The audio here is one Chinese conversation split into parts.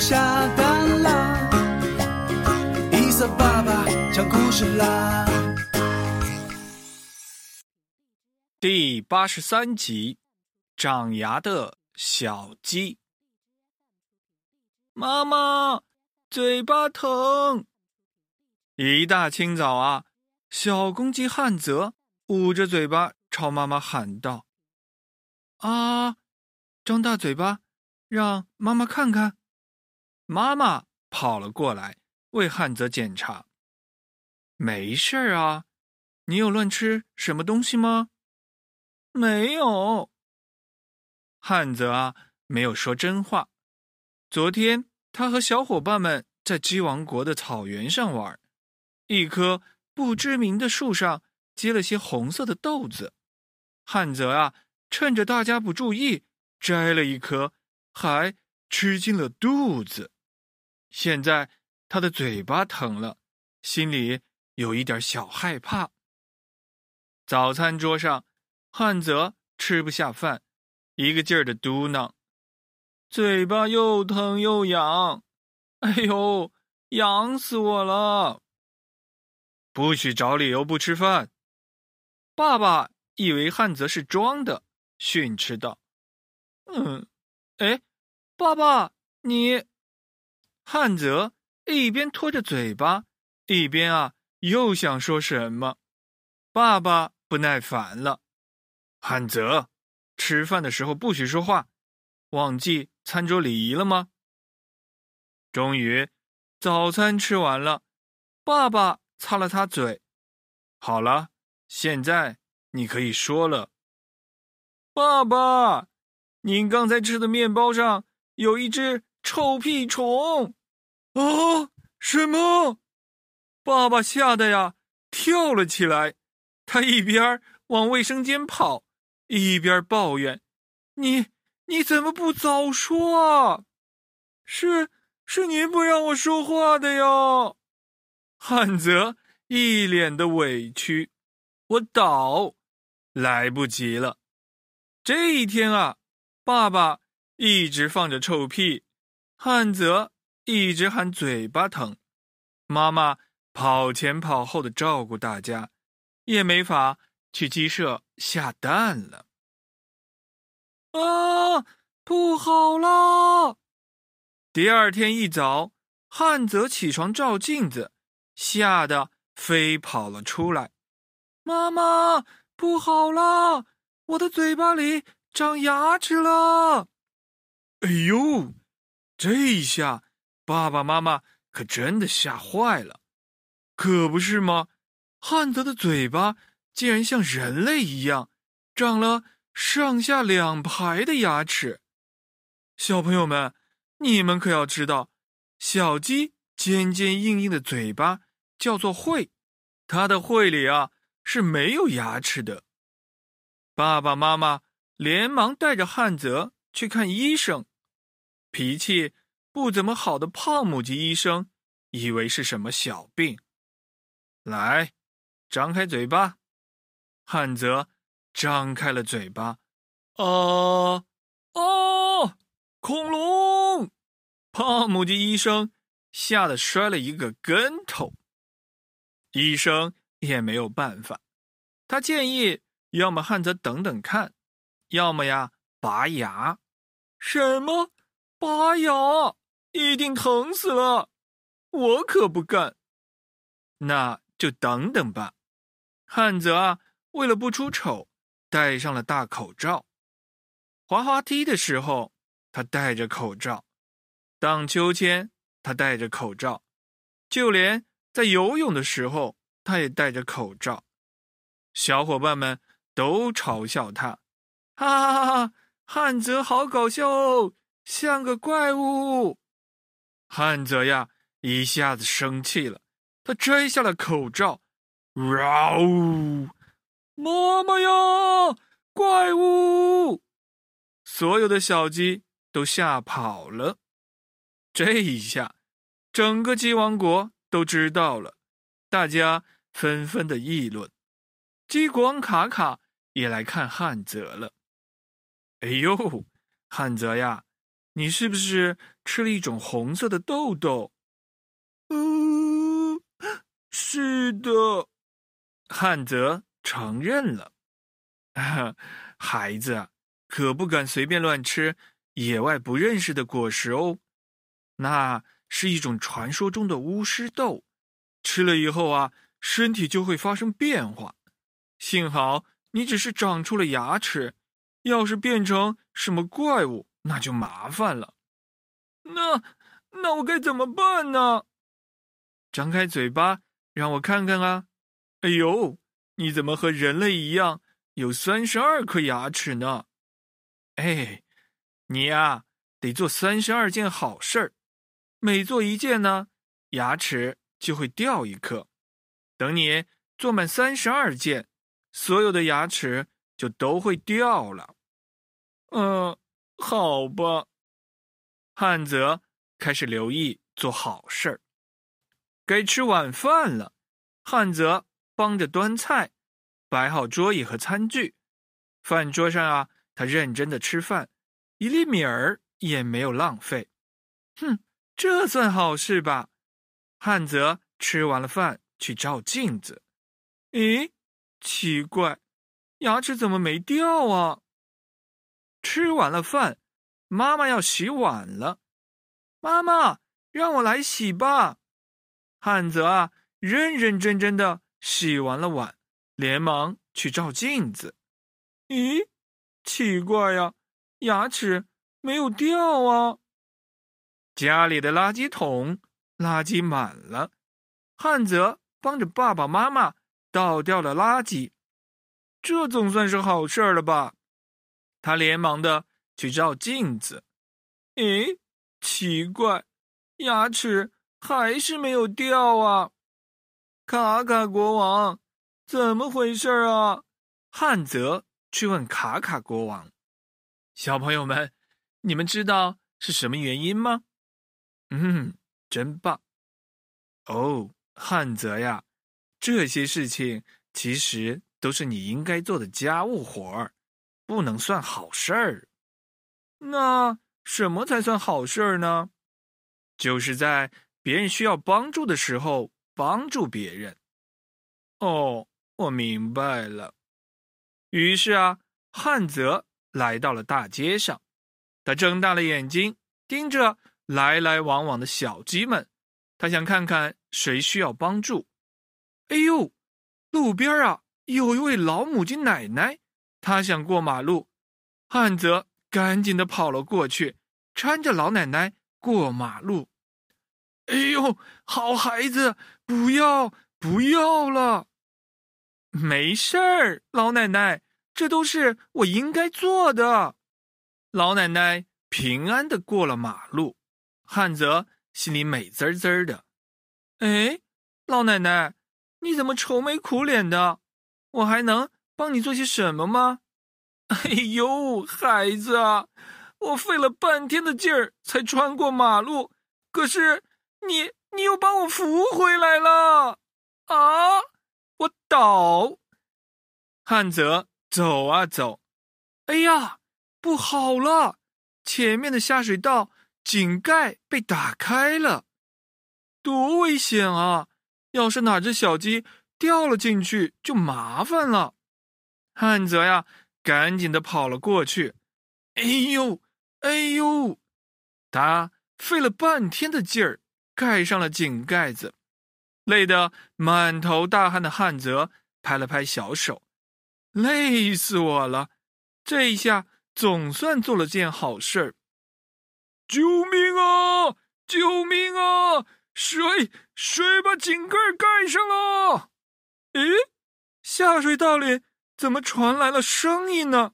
下蛋啦，伊瑟爸爸讲故事啦。第八十三集，长牙的小鸡。妈妈，嘴巴疼。一大清早啊，小公鸡汉泽捂着嘴巴朝妈妈喊道：“啊，张大嘴巴，让妈妈看看。”妈妈跑了过来为汉泽检查。没事儿啊，你有乱吃什么东西吗？没有，汉泽啊，没有说真话。昨天他和小伙伴们在鸡王国的草原上玩，一棵不知名的树上结了些红色的豆子。汉泽啊，趁着大家不注意，摘了一颗，还吃进了肚子。现在他的嘴巴疼了，心里有一点小害怕。早餐桌上。汉泽吃不下饭，一个劲儿的嘟囔：“嘴巴又疼又痒，哎呦，痒死我了！”不许找理由不吃饭。爸爸以为汉泽是装的，训斥道：“嗯，哎，爸爸，你……”汉泽一边拖着嘴巴，一边啊又想说什么。爸爸不耐烦了。汉泽，吃饭的时候不许说话，忘记餐桌礼仪了吗？终于，早餐吃完了，爸爸擦了擦嘴，好了，现在你可以说了。爸爸，您刚才吃的面包上有一只臭屁虫。啊？什么？爸爸吓得呀跳了起来，他一边往卫生间跑。一边抱怨：“你你怎么不早说啊？是是您不让我说话的呀！”汉泽一脸的委屈：“我倒来不及了。这一天啊，爸爸一直放着臭屁，汉泽一直喊嘴巴疼，妈妈跑前跑后的照顾大家，也没法。”去鸡舍下蛋了！啊，不好了！第二天一早，汉泽起床照镜子，吓得飞跑了出来。妈妈，不好了！我的嘴巴里长牙齿了！哎呦，这一下爸爸妈妈可真的吓坏了。可不是吗？汉泽的嘴巴。竟然像人类一样，长了上下两排的牙齿。小朋友们，你们可要知道，小鸡尖尖硬硬的嘴巴叫做喙，它的喙里啊是没有牙齿的。爸爸妈妈连忙带着汉泽去看医生。脾气不怎么好的胖母鸡医生以为是什么小病，来，张开嘴巴。汉泽张开了嘴巴，啊啊！恐龙！胖母鸡医生吓得摔了一个跟头。医生也没有办法，他建议要么汉泽等等看，要么呀拔牙。什么？拔牙？一定疼死了！我可不干。那就等等吧，汉泽啊。为了不出丑，戴上了大口罩。滑滑梯的时候，他戴着口罩；荡秋千，他戴着口罩；就连在游泳的时候，他也戴着口罩。小伙伴们都嘲笑他：“哈哈哈哈，汉泽好搞笑哦，像个怪物。”汉泽呀，一下子生气了，他摘下了口罩，哇呜！妈妈呀！怪物！所有的小鸡都吓跑了。这一下，整个鸡王国都知道了，大家纷纷的议论。鸡国王卡卡也来看汉泽了。哎呦，汉泽呀，你是不是吃了一种红色的豆豆？嗯，是的，汉泽承认了。孩子可不敢随便乱吃野外不认识的果实哦，那是一种传说中的巫师豆，吃了以后啊，身体就会发生变化。幸好你只是长出了牙齿，要是变成什么怪物，那就麻烦了。那那我该怎么办呢？张开嘴巴，让我看看啊！哎呦，你怎么和人类一样有三十二颗牙齿呢？哎，你呀，得做三十二件好事儿，每做一件呢，牙齿就会掉一颗。等你做满三十二件。所有的牙齿就都会掉了。嗯，好吧。汉泽开始留意做好事儿。该吃晚饭了，汉泽帮着端菜，摆好桌椅和餐具。饭桌上啊，他认真的吃饭，一粒米儿也没有浪费。哼，这算好事吧？汉泽吃完了饭，去照镜子。咦？奇怪，牙齿怎么没掉啊？吃完了饭，妈妈要洗碗了。妈妈，让我来洗吧。汉泽啊，认认真真的洗完了碗，连忙去照镜子。咦，奇怪呀，牙齿没有掉啊。家里的垃圾桶垃圾满了，汉泽帮着爸爸妈妈。倒掉了垃圾，这总算是好事儿了吧？他连忙的去照镜子，诶，奇怪，牙齿还是没有掉啊！卡卡国王，怎么回事啊？汉泽去问卡卡国王。小朋友们，你们知道是什么原因吗？嗯，真棒！哦，汉泽呀。这些事情其实都是你应该做的家务活儿，不能算好事儿。那什么才算好事儿呢？就是在别人需要帮助的时候帮助别人。哦，我明白了。于是啊，汉泽来到了大街上，他睁大了眼睛盯着来来往往的小鸡们，他想看看谁需要帮助。哎呦，路边啊，有一位老母鸡奶奶，他想过马路。汉泽赶紧的跑了过去，搀着老奶奶过马路。哎呦，好孩子，不要不要了，没事儿，老奶奶，这都是我应该做的。老奶奶平安的过了马路，汉泽心里美滋滋的。哎，老奶奶。你怎么愁眉苦脸的？我还能帮你做些什么吗？哎呦，孩子啊，我费了半天的劲儿才穿过马路，可是你你又把我扶回来了啊！我倒。汉泽走啊走，哎呀，不好了！前面的下水道井盖被打开了，多危险啊！要是哪只小鸡掉了进去，就麻烦了。汉泽呀，赶紧的跑了过去。哎呦，哎呦！他费了半天的劲儿盖上了井盖子，累得满头大汗的汉泽拍了拍小手：“累死我了！这一下总算做了件好事儿。”救命啊！救命啊！水水把井盖盖上了！咦，下水道里怎么传来了声音呢？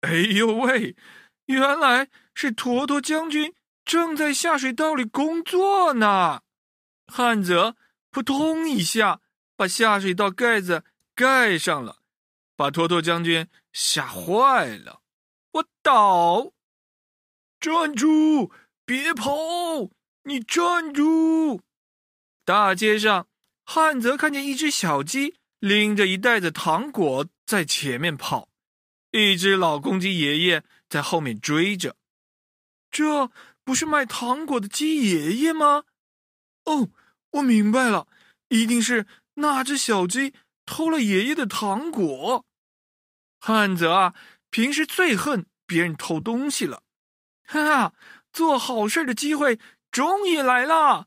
哎呦喂，原来是坨坨将军正在下水道里工作呢！汉泽扑通一下把下水道盖子盖上了，把坨坨将军吓坏了。我倒！站住！别跑！你站住！大街上，汉泽看见一只小鸡拎着一袋子糖果在前面跑，一只老公鸡爷爷在后面追着。这不是卖糖果的鸡爷爷吗？哦，我明白了，一定是那只小鸡偷了爷爷的糖果。汉泽啊，平时最恨别人偷东西了。哈哈，做好事的机会终于来了！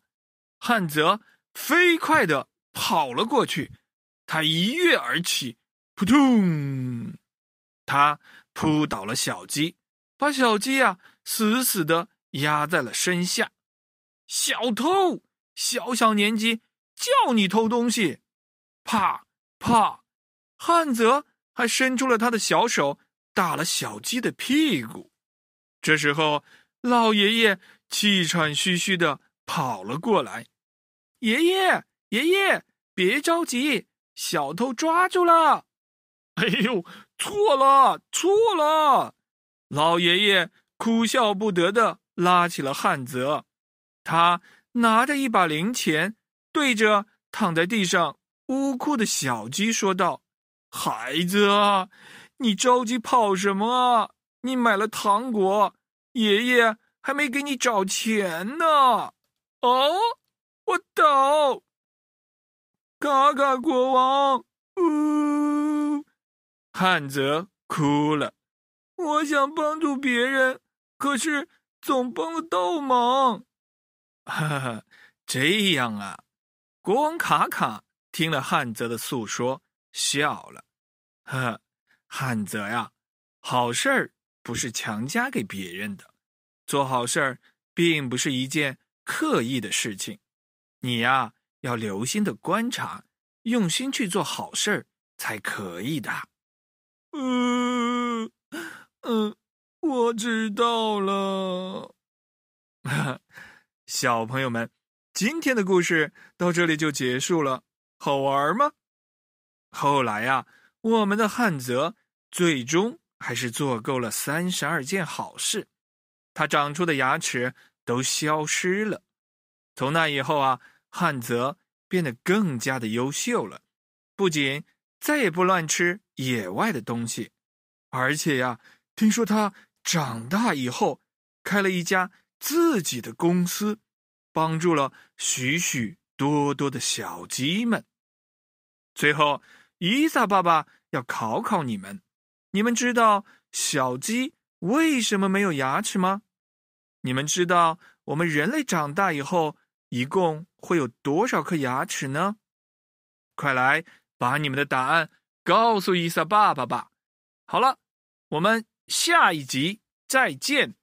汉泽飞快的跑了过去，他一跃而起，扑通，他扑倒了小鸡，把小鸡呀死死的压在了身下。小偷，小小年纪叫你偷东西！啪啪，汉泽。还伸出了他的小手，打了小鸡的屁股。这时候，老爷爷气喘吁吁的跑了过来：“爷爷，爷爷，别着急，小偷抓住了！”哎呦，错了，错了！老爷爷哭笑不得的拉起了汉泽，他拿着一把零钱，对着躺在地上呜哭的小鸡说道。孩子啊，你着急跑什么啊？你买了糖果，爷爷还没给你找钱呢。哦，我倒，卡卡国王，呜，汉泽哭了。我想帮助别人，可是总帮不到忙。哈哈，这样啊。国王卡卡听了汉泽的诉说，笑了。呵，汉泽呀，好事儿不是强加给别人的，做好事儿并不是一件刻意的事情，你呀要留心的观察，用心去做好事儿才可以的。嗯嗯，我知道了。小朋友们，今天的故事到这里就结束了，好玩吗？后来呀。我们的汉泽最终还是做够了三十二件好事，他长出的牙齿都消失了。从那以后啊，汉泽变得更加的优秀了，不仅再也不乱吃野外的东西，而且呀，听说他长大以后开了一家自己的公司，帮助了许许多多的小鸡们。最后。伊萨爸爸要考考你们：你们知道小鸡为什么没有牙齿吗？你们知道我们人类长大以后一共会有多少颗牙齿呢？快来把你们的答案告诉伊萨爸爸吧！好了，我们下一集再见。